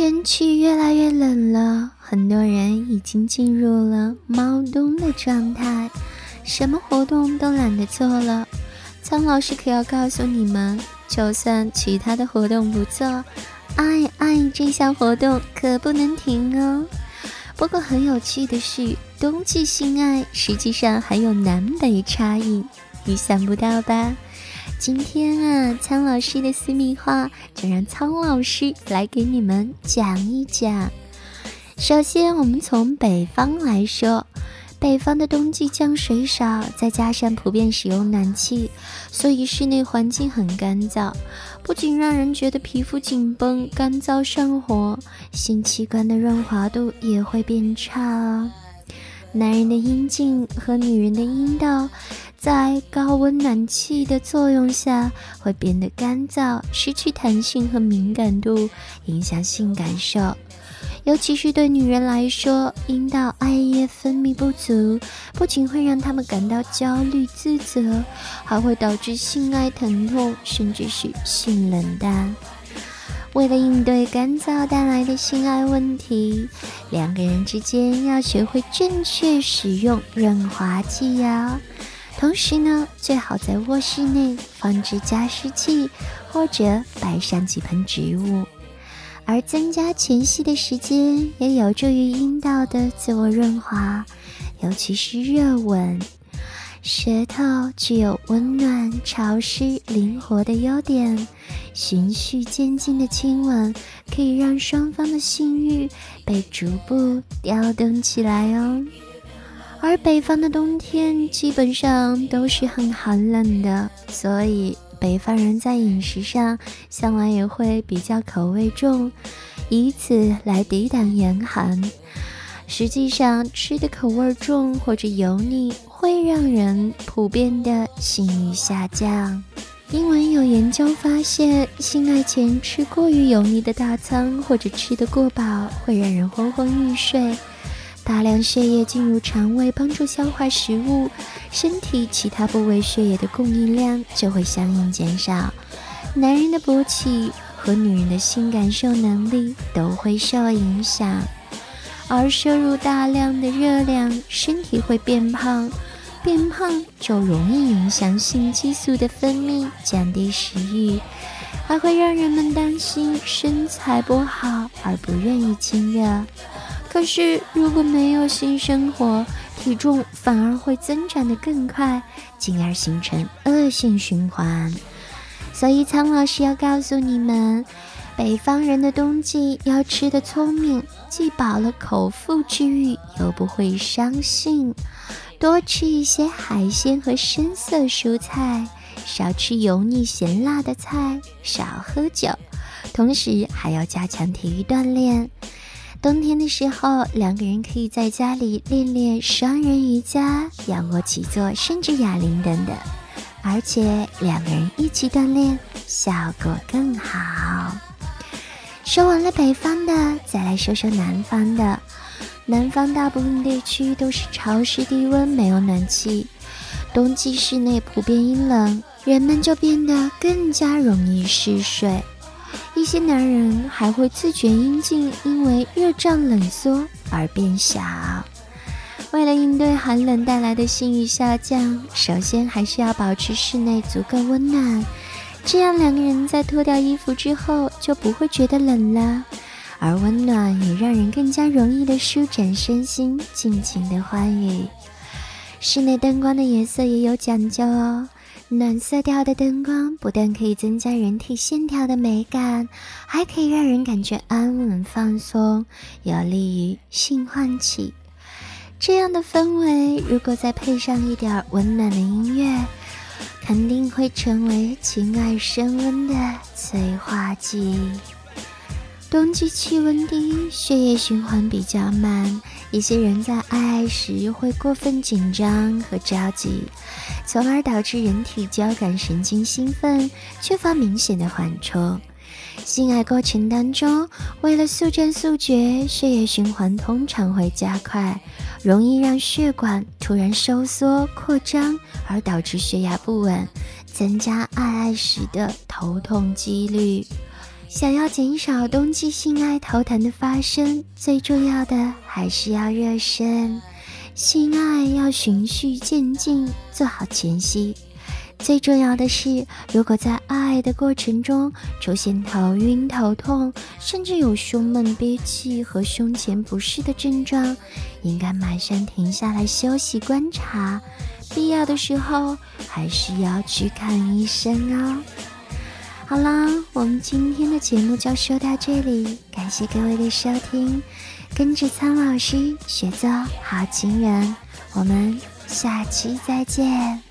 天气越来越冷了，很多人已经进入了猫冬的状态，什么活动都懒得做了。苍老师可要告诉你们，就算其他的活动不做，爱爱这项活动可不能停哦。不过很有趣的是，冬季性爱实际上还有南北差异，你想不到吧？今天啊，苍老师的私密话就让苍老师来给你们讲一讲。首先，我们从北方来说，北方的冬季降水少，再加上普遍使用暖气，所以室内环境很干燥，不仅让人觉得皮肤紧绷、干燥上火，性器官的润滑度也会变差。男人的阴茎和女人的阴道。在高温暖气的作用下，会变得干燥，失去弹性和敏感度，影响性感受。尤其是对女人来说，阴道艾叶分泌不足，不仅会让她们感到焦虑自责，还会导致性爱疼痛，甚至是性冷淡。为了应对干燥带来的性爱问题，两个人之间要学会正确使用润滑剂呀。同时呢，最好在卧室内放置加湿器，或者摆上几盆植物，而增加前戏的时间也有助于阴道的自我润滑，尤其是热吻。舌头具有温暖、潮湿、灵活的优点，循序渐进的亲吻可以让双方的性欲被逐步调动起来哦。而北方的冬天基本上都是很寒冷的，所以北方人在饮食上向来也会比较口味重，以此来抵挡严寒。实际上，吃的口味重或者油腻，会让人普遍的性欲下降。因为有研究发现，性爱前吃过于油腻的大餐或者吃得过饱，会让人昏昏欲睡。大量血液进入肠胃，帮助消化食物，身体其他部位血液的供应量就会相应减少，男人的勃起和女人的性感受能力都会受影响。而摄入大量的热量，身体会变胖，变胖就容易影响性激素的分泌，降低食欲，还会让人们担心身材不好而不愿意亲热。可是，如果没有性生活，体重反而会增长得更快，进而形成恶性循环。所以，苍老师要告诉你们，北方人的冬季要吃的聪明，既饱了口腹之欲，又不会伤性。多吃一些海鲜和深色蔬菜，少吃油腻咸辣的菜，少喝酒，同时还要加强体育锻炼。冬天的时候，两个人可以在家里练练双人瑜伽、仰卧起坐，甚至哑铃等等。而且两个人一起锻炼，效果更好。说完了北方的，再来说说南方的。南方大部分地区都是潮湿低温，没有暖气，冬季室内普遍阴冷，人们就变得更加容易嗜睡。一些男人还会自觉阴茎因为热胀冷缩而变小。为了应对寒冷带来的性欲下降，首先还是要保持室内足够温暖，这样两个人在脱掉衣服之后就不会觉得冷了。而温暖也让人更加容易的舒展身心，尽情的欢愉。室内灯光的颜色也有讲究哦。暖色调的灯光不但可以增加人体线条的美感，还可以让人感觉安稳放松，有利于性唤起。这样的氛围，如果再配上一点温暖的音乐，肯定会成为情爱升温的催化剂。冬季气温低，血液循环比较慢，一些人在爱爱时会过分紧张和着急，从而导致人体交感神经兴奋，缺乏明显的缓冲。性爱过程当中，为了速战速决，血液循环通常会加快，容易让血管突然收缩扩张，而导致血压不稳，增加爱爱时的头痛几率。想要减少冬季性爱头疼的发生，最重要的还是要热身，性爱要循序渐进，做好前戏。最重要的是，如果在爱的过程中出现头晕、头痛，甚至有胸闷、憋气和胸前不适的症状，应该马上停下来休息观察，必要的时候还是要去看医生哦。好啦，我们今天的节目就说到这里，感谢各位的收听，跟着苍老师学做好情人，我们下期再见。